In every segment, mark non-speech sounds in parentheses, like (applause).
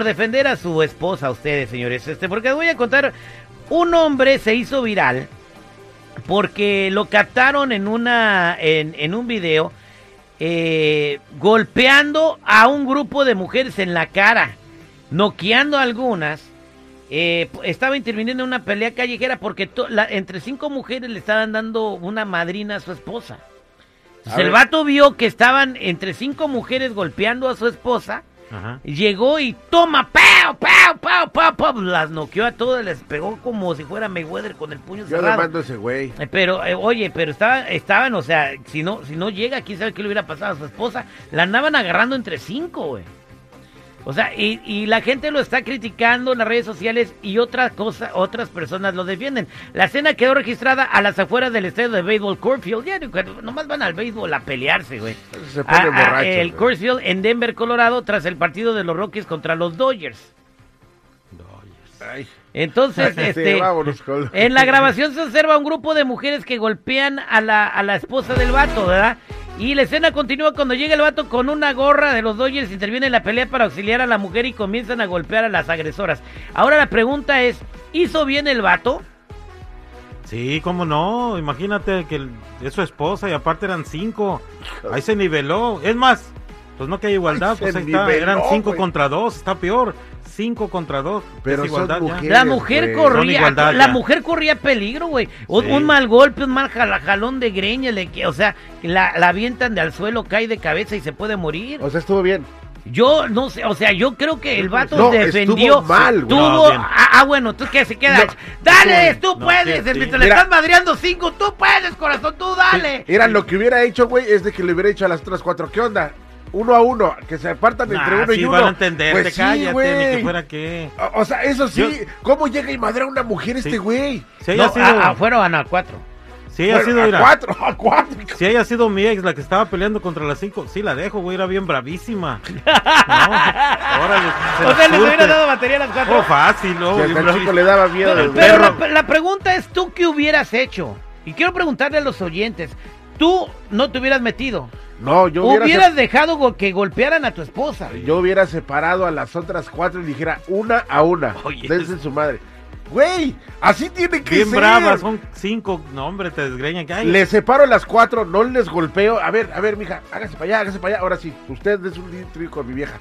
por defender a su esposa ustedes, señores? Este, porque les voy a contar, un hombre se hizo viral porque lo captaron en una en, en un video eh, golpeando a un grupo de mujeres en la cara, noqueando a algunas. Eh, estaba interviniendo en una pelea callejera porque la- entre cinco mujeres le estaban dando una madrina a su esposa. Entonces, el vato vio que estaban entre cinco mujeres golpeando a su esposa. Ajá. Llegó y toma, ¡pau, pau, pau, pau, pau! Las noqueó a todas, les pegó como si fuera Mayweather con el puño Yo cerrado. a ese güey. Eh, Pero, eh, oye, pero estaban, estaban, o sea, si no, si no llega, quién sabe qué le hubiera pasado a su esposa. La andaban agarrando entre cinco, güey. O sea, y, y la gente lo está criticando en las redes sociales y otras cosas, otras personas lo defienden. La escena quedó registrada a las afueras del estadio de béisbol Courtfield. Ya, nomás van al béisbol a pelearse, güey. Se ponen Ah, ah, borrachos. el güey. Coors Field en Denver, Colorado, tras el partido de los Rockies contra los Dodgers. Ay. Entonces, (laughs) Sí, este, en la grabación se observa un grupo de mujeres que golpean a la, a la esposa del vato, ¿verdad? Y la escena continúa cuando llega el vato con una gorra de los Dodgers, interviene en la pelea para auxiliar a la mujer y comienzan a golpear a las agresoras. Ahora la pregunta es, ¿hizo bien el vato? Sí, cómo no. Imagínate que el- es su esposa y aparte eran cinco. Ahí se niveló. Es más, pues no que hay igualdad, Ay, pues ahí está. niveló, Eran cinco contra dos. Está peor. Cinco contra dos. Pero es son igualdad mujeres. La mujer corría, igualdad la ya. mujer corría peligro, güey. Un, Sí. un mal golpe, un mal jalón de greña, le o sea, la, la avientan de al suelo, cae de cabeza y se puede morir. O sea, estuvo bien. Yo no sé, o sea, yo creo que el vato No, defendió. estuvo mal, güey. tuvo- No, ah, ah, bueno, tú que se queda. No, dale, tú No, puedes. sí, sí. Mientras le Mira. estás madreando cinco, tú puedes, corazón, tú dale. Era lo que hubiera hecho, güey, es de que le hubiera hecho a las otras cuatro. ¿Qué onda? Uno a uno, que se apartan entre uno sí y uno. van a entender, Pues te sí, cállate, ni que fuera qué. O, o sea, eso sí, Yo- ¿cómo llega y madrea a una mujer este güey? Si haya No, sido, ah, fueron a cuatro. si haya Bueno, sido, a mira, cuatro, a cuatro. si haya sido mi ex la que estaba peleando contra las cinco, sí la dejo, güey, era bien bravísima. (laughs) No, órale, se O sea, les hubiera dado batería a las cuatro. Oh, fácil, ¿no? Si el chico le daba miedo. Pero, el pero perro. la, la pregunta es, ¿tú qué hubieras hecho? Y quiero preguntarle a los oyentes, ¿tú no te hubieras metido? No, yo hubiera, ¿Hubieras dejado que golpearan a tu esposa? yo hubiera separado a las otras cuatro y dijera una a una. Oye. Dense su madre. Güey, así tiene que Bien ser. bravas, son cinco. No, hombre, te desgreñan. que hay. Les separo a las cuatro, no les golpeo. A ver, a ver, mija, hágase para allá, hágase para allá. Ahora sí, usted es un litro con mi vieja.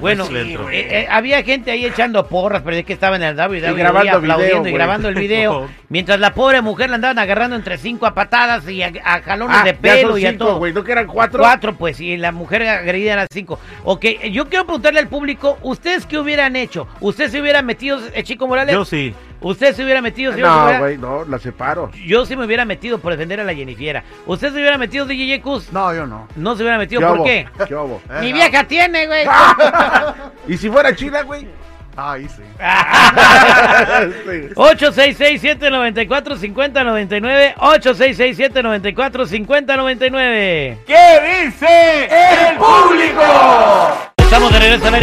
Bueno, sí eh, eh, había gente ahí echando porras, pero es que estaban en el WWE Y grabando aplaudiendo video, y grabando el video, (laughs) mientras la pobre mujer la andaban agarrando entre cinco a patadas y a, a jalones Ah, de ya pelo y a todo. güey, ¿no que eran cuatro? Cuatro, pues, y la mujer agredida era cinco. Ok, yo quiero preguntarle al público, ¿ustedes qué hubieran hecho? ¿Usted se hubiera metido, eh, Chico Morales? Yo sí. ¿Usted se hubiera metido, señor No, güey, no, la separo. Yo sí me hubiera metido por defender a la Jennifiera. ¿Usted se hubiera metido, DJ Cus? No, yo no. No se hubiera metido, ¿Qué ¿por qué? ¿Qué hubo? Eh, Mi no. vieja tiene, güey. (laughs) ¿Y si fuera China, güey? Ahí sí. (laughs) Sí. 866-794-5099. 866-794-5099. ¿Qué dice el público?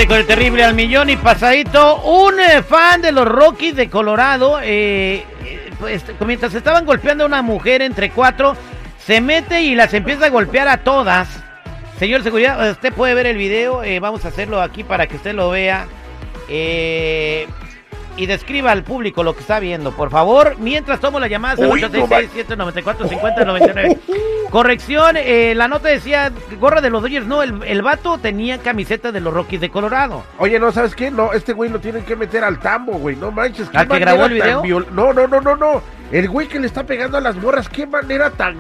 Con el terrible al millón y pasadito. Un eh, fan de los Rockies de Colorado, eh, eh, pues, mientras estaban golpeando a una mujer entre cuatro, se mete y las empieza a golpear a todas. Señor Seguridad, usted puede ver el video. eh, vamos a hacerlo aquí para que usted lo vea. Eh, y describa al público lo que está viendo, por favor. Mientras tomo la llamada al Uy, no 866-794-5099. (laughs) Corrección, eh, la nota decía gorra de los Dodgers. No, el, el vato tenía camiseta de los Rockies de Colorado. Oye, no, ¿sabes qué? No, este güey lo tienen que meter al tambo, güey. No manches. ¿Al que grabó el video? viol- No, no, no, no, no. El güey que le está pegando a las morras, qué manera tan.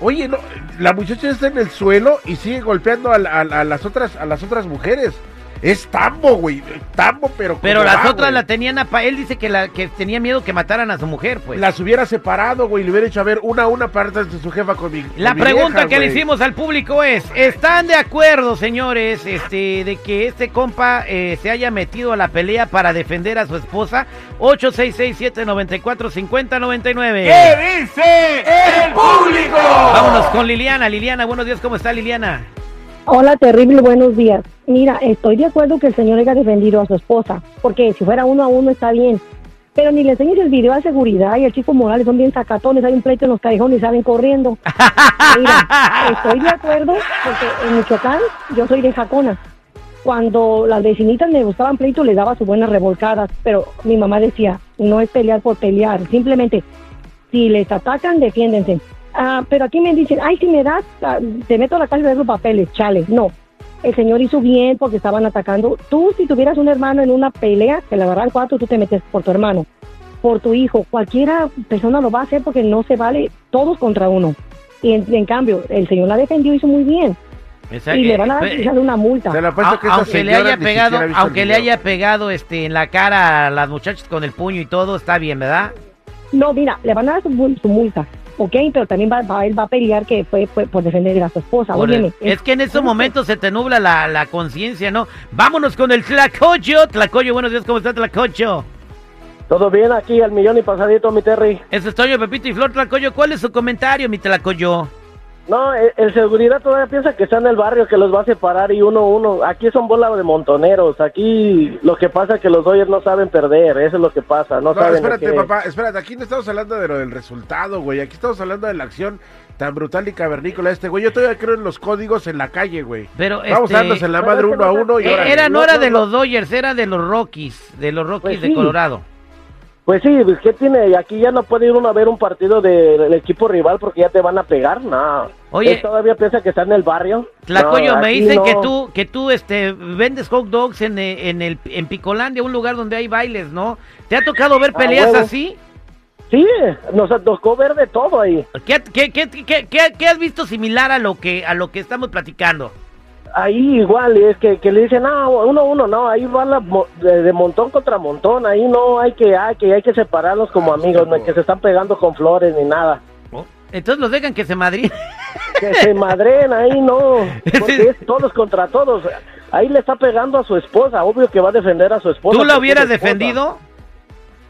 Oye, no, la muchacha está en el suelo y sigue golpeando a, a las otras a las otras mujeres. Es tambo, güey. Tambo, pero. Pero las va, otras la tenían a Él dice que, la, que tenía miedo que mataran a su mujer, pues. Las hubiera separado, güey. Le hubiera hecho a ver una a una parte de su jefa con mi. La con mi pregunta vieja, que le hicimos al público es, ¿están de acuerdo, señores, este, de que este compa eh, se haya metido a la pelea para defender a su esposa? 866-794-5099. ¿Qué dice el público? Vámonos con Liliana. Liliana, buenos días, ¿cómo está Liliana? Hola, terrible, buenos días. Mira, estoy de acuerdo que el señor haya defendido a su esposa, porque si fuera uno a uno está bien. Pero ni le enseñes el video a seguridad y el chico Morales son bien sacatones, hay un pleito en los callejones y salen corriendo. Mira, (laughs) estoy de acuerdo porque en Michoacán yo soy de Jacona. cuando las vecinitas me buscaban pleito, les daba sus buenas revolcadas, pero mi mamá decía, no es pelear por pelear, simplemente, si les atacan, defiéndense. Ah, pero aquí me dicen, ay, si me das, ah, te meto a la casa de los papeles, chale. No, el señor hizo bien porque estaban atacando. Tú, si tuvieras un hermano en una pelea, que la agarran cuatro, tú te metes por tu hermano, por tu hijo. Cualquiera persona lo va a hacer porque no se vale todos contra uno. Y en, en cambio, el señor la defendió, hizo muy bien. Esa- Y le eh, van a pe- dar una multa. Que aunque le haya pegado, aunque le haya pegado este en la cara a las muchachas con el puño y todo, está bien, ¿verdad? No, mira, le van a dar su, su multa, ¿ok? Pero también va, va- él va a pelear que fue, fue por defender a su esposa. Por el- Óyeme, es que en esos momentos se te nubla la, la conciencia, ¿no? Vámonos con el Tlacoyo. Tlacoyo, buenos días, ¿cómo está Tlacoyo? Todo bien aquí, al millón y pasadito, mi Terry. Eso es Toño, Pepito y Flor Tlacoyo. ¿Cuál es su comentario, mi Tlacoyo? No, el, el seguridad todavía piensa que está en el barrio, que los va a separar y uno a uno. Aquí son bola de montoneros. Aquí lo que pasa es que los Dodgers no saben perder. Eso es lo que pasa. No, No, saben espérate, que- papá, espérate, aquí no estamos hablando de lo del resultado, güey. Aquí estamos hablando de la acción tan brutal y cavernícola de este güey. Yo todavía creo en los códigos en la calle, güey. Pero Vamos este, dándose en la madre uno a no uno y eh, ahora. era, no No, era de los Dodgers, era de los Rockies, de los Rockies Pues de sí. Colorado. Pues sí, pues, ¿qué tiene? Aquí ya no puede ir uno a ver un partido de- del equipo rival porque ya te van a pegar. No. Oye. Él todavía piensa que está en el barrio. Tlacoyo, No, me dicen no. que tú, que tú este, vendes hot dogs en, eh, en, el, en Picolandia, un lugar donde hay bailes, ¿no? ¿Te ha tocado ver Ah, peleas así? Sí, nos tocó ver de todo ahí. ¿Qué, qué, qué, qué, qué- qué has visto similar a lo que a lo que estamos platicando? Ahí igual, y es que, que le dicen, ah, uno a uno, no, ahí va la mo- de, de montón contra montón, ahí no hay que, hay que, hay que separarlos como amigos, no que se están pegando con flores ni nada. Entonces los dejan que se madrien. (laughs) Que se madren ahí, no, (laughs) porque es todos contra todos. Ahí le está pegando a su esposa, obvio que va a defender a su esposa. ¿Tú lo porque hubieras defendido?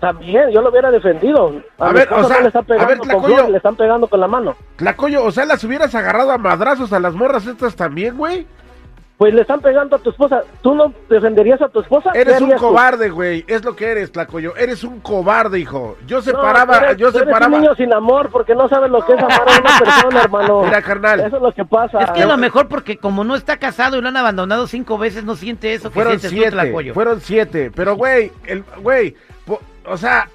También, yo lo hubiera defendido. A, A ver, o sea, no le está a ver, pegando con Tlacoyo. flores, le están pegando con la mano. Tlacoyo, o sea, las hubieras agarrado a madrazos a las morras estas también, güey. Pues le están pegando a tu esposa. ¿Tú no defenderías a tu esposa? ¿Qué Eres un tú? cobarde, güey. Es lo que eres, Tlacoyo. Eres un cobarde, hijo. Yo No, separaba, tú eres- yo tú eres separaba. un niño sin amor porque no sabes lo que es amar a una persona, hermano. Mira, carnal. Eso es lo que pasa. Es que a lo mejor porque como no está casado y lo han abandonado cinco veces, no siente eso que Fueron sientes tú, siete, Tlacoyo. fueron siete. Pero, güey, el, güey, po- o sea,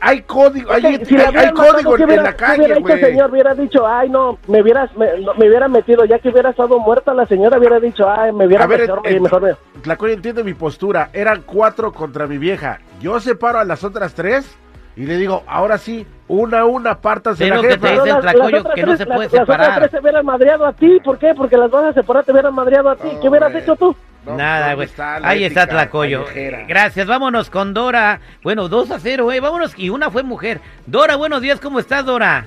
hay código, hay, Ok, si hay- la hay hubieran matado, código ¿qué en, hubiera- en la calle, güey. señor hubiera dicho, ay, no, me hubieras, me, no, me hubiera metido, ya que hubiera estado muerta la señora, hubiera dicho, ay, me hubiera A ver, mejor, eh, mejor me- Tlacoyo entiende mi postura. Eran cuatro contra mi vieja. Yo separo a las otras tres y le digo, ahora sí, una a una, pártanse Es la que te dice el Tlacoyo, que no tres- se las- puede Las otras separar. tres se hubieran madreado a ti, ¿por qué? Porque las vas a separar, te hubieran madreado a ti. No, ¿Qué hubieras güey. hecho tú? No, Nada, ¿dónde güey. Ahí está Tlacoyo. callejera? Gracias, vámonos con Dora. Bueno, 2 a 0, eh. Vámonos. Y una fue mujer. Dora, buenos días, ¿cómo estás, Dora?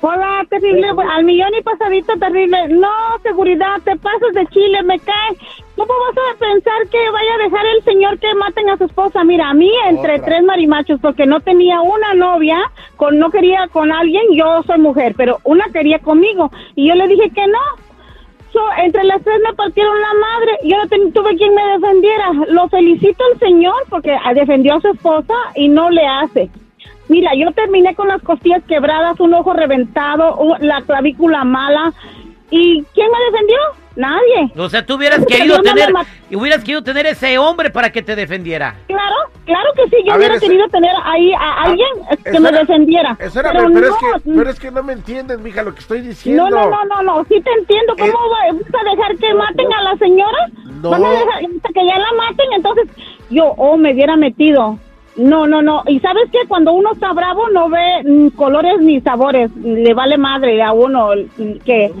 Hola, terrible, al millón y pasadito, terrible. No, seguridad, te pasas de Chile, me cae. ¿Cómo vas a pensar que vaya a dejar el señor que maten a su esposa? Mira, a mí entre Otra. tres marimachos, porque no tenía una novia, con no quería con alguien, yo soy mujer, pero una quería conmigo. Y yo le dije que no. Entre las tres me partieron la madre. Yo no ten- tuve quien me defendiera. Lo felicito al señor porque ah, defendió a su esposa y no le hace. Mira, yo terminé con las costillas quebradas, un ojo reventado, la clavícula mala. ¿Y quién me defendió? Nadie. O sea, tú hubieras querido tener, hubieras querido tener ese hombre para que te defendiera. Claro, claro que sí. Yo A hubiera ver, ese- querido tener ahí a alguien eh, que Espera- me defendiera. Espérame, pero, pero, no, es que, pero es que no me entiendes, mija, lo que estoy diciendo. no, no, no, no, no, sí te entiendo. ¿Cómo Eh, va- vas a dejar que maten a la señora? No. ¿Van a dejar hasta que ya la maten? Entonces, yo, oh, me hubiera metido. No, no, no. Y sabes que cuando uno está bravo no ve mm, colores ni sabores. Le vale madre a uno mm, que,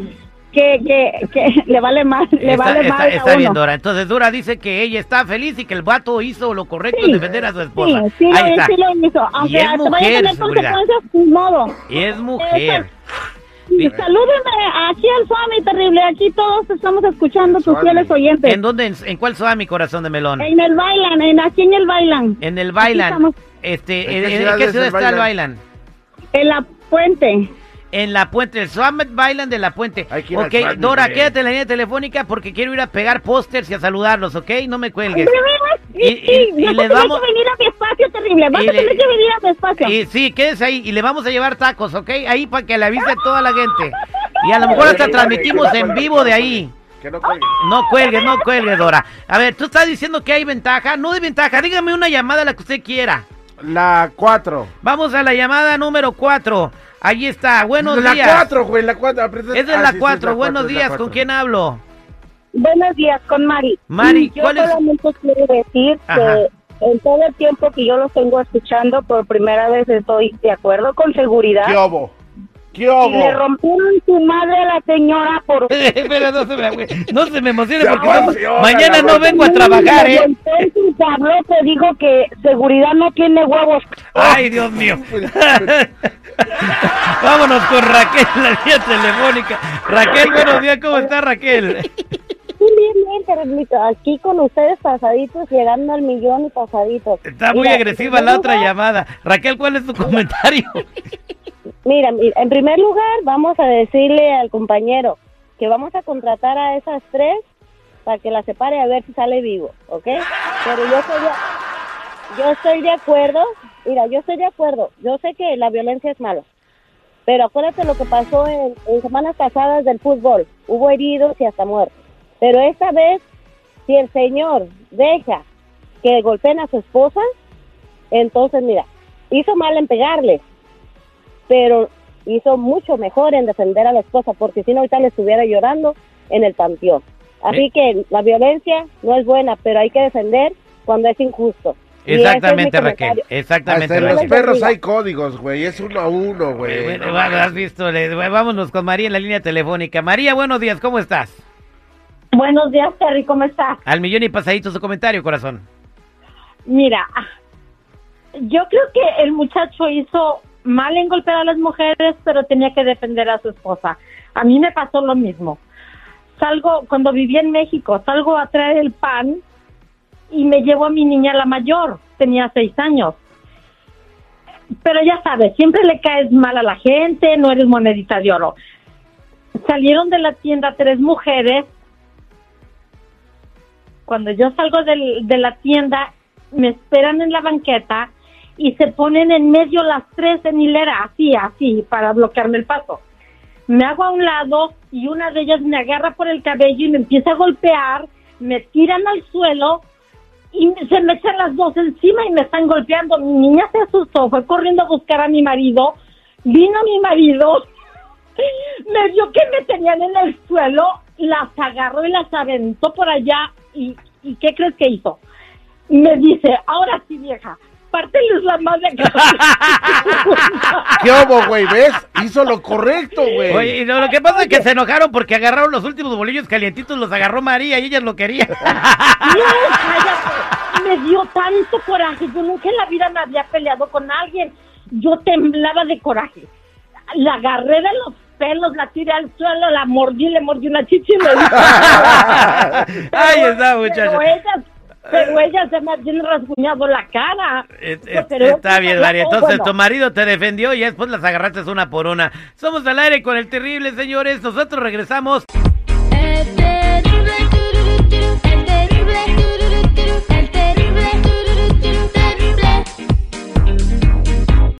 que, que, que (laughs) le vale más, le está vale está- madre está a bien, uno. Dora. Entonces Dora dice que ella está feliz y que el vato hizo lo correcto Sí, en defender a su esposa. Sí, sí, Ahí lo, está. sí lo hizo. Aunque es te vaya a tener seguridad. consecuencias, modo. Y es mujer. Salúdeme aquí al Swami terrible. Aquí todos estamos escuchando tus fieles oyentes. ¿En dónde? En, en cuál ciudad, mi corazón de melón? En el bailan, en aquí en el bailan. En el Bailan. Este, ¿En ¿En, qué en ciudad es el está el? Bailan? En la puente. En la puente, el Summit Bailan de la puente. Hay que ir al Ok, Dora, quédate en la línea telefónica porque quiero ir a pegar pósters y a saludarlos, ¿ok? No me cuelgues. Y, Y- y- y vas le a tener vamos- que venir a mi espacio terrible. Vas y a tener que venir a mi espacio. Y sí, quédese ahí y le vamos a llevar tacos, ¿ok? Ahí para que le avise a toda la gente. Y a lo mejor hasta transmitimos en vivo de ahí. Que no cuelgue. No cuelgue, no cuelgue, Dora. A ver, tú estás diciendo que hay ventaja. No hay ventaja. Dígame una llamada la que usted quiera. La 4. Vamos a la llamada número 4. Ahí está. Buenos la días. 4, güey, la 4. Esa es la 4. Buenos días. ¿Con quién hablo? Buenos días, con Mari. Mari, yo ¿cuál es? solamente quiero decir Ajá. que en todo el tiempo que yo los tengo escuchando, por primera vez estoy de acuerdo con seguridad. ¿Qué obo? ¿Qué Y le rompieron su madre a la señora por... (laughs) Pero no se me, no se me emocione porque mañana no vengo a trabajar, ¿eh? Entonces habló que dijo que seguridad no tiene huevos. Ay, Dios mío. (laughs) Vámonos con Raquel, la línea telefónica. Raquel, buenos días, ¿cómo está Raquel? Bien, bien, Carlito. Aquí con ustedes pasaditos, llegando al millón y pasaditos. Está muy Mira, agresiva la otra llamada. Raquel, ¿cuál es tu (laughs) comentario? Mira, en primer lugar, vamos a decirle al compañero que vamos a contratar a esas tres para que la separe a ver si sale vivo, ¿ok? Pero yo estoy de, yo estoy de acuerdo, mira, yo estoy de acuerdo. Yo sé que la violencia es mala, pero acuérdate lo que pasó en, en semanas pasadas del fútbol. Hubo heridos y hasta muertos. Pero esta vez, si el señor deja que golpeen a su esposa, entonces, mira, hizo mal en pegarle, pero hizo mucho mejor en defender a la esposa, porque si no, ahorita le estuviera llorando en el panteón. Así Eh. que la violencia no es buena, pero hay que defender cuando es injusto. Es Exactamente, Raquel. Exactamente, Hasta en los perros hay códigos, güey. Es uno a uno, güey. Bueno, No has visto, le- vámonos con María en la línea telefónica. María, buenos días, ¿cómo estás? Buenos días, Terry, ¿cómo estás? Al millón y pasadito su comentario, corazón. Mira, yo creo que el muchacho hizo mal en golpear a las mujeres, pero tenía que defender a su esposa. A mí me pasó lo mismo. Salgo, cuando vivía en México, salgo a traer el pan y me llevo a mi niña la mayor, tenía seis años. Pero ya sabes, siempre le caes mal a la gente, no eres monedita de oro. Salieron de la tienda tres mujeres cuando yo salgo de la tienda, me esperan en la banqueta y se ponen en medio las tres en hilera, así, así, para bloquearme el paso. Me hago a un lado y una de ellas me agarra por el cabello y me empieza a golpear, me tiran al suelo y se me echan las dos encima y me están golpeando. Mi niña se asustó, fue corriendo a buscar a mi marido, vino mi marido, (laughs) me vio que me tenían en el suelo, las agarró y las aventó por allá y, ¿y qué crees que hizo? Me dice, ahora sí vieja, párteles la madre. (laughs) ¿Qué obo, güey? ¿Ves? Hizo lo correcto, güey. Oye, y lo, lo que pasa es que se enojaron porque agarraron los últimos bolillos calientitos, los agarró María y ellas lo querían. (laughs) No, cállate. Me dio tanto coraje. Yo nunca en la vida me había peleado con alguien. Yo temblaba de coraje. La agarré de los pelos, la tiré al suelo, la mordí, le mordí una chichi y me (laughs) Ahí está, muchacho. Pero ella, pero ella se me había rasguñado la cara. Es- es- Pero está bien, María. Entonces bueno. tu marido te defendió y después las agarraste una por una. Somos al aire con el terrible, señores. Nosotros regresamos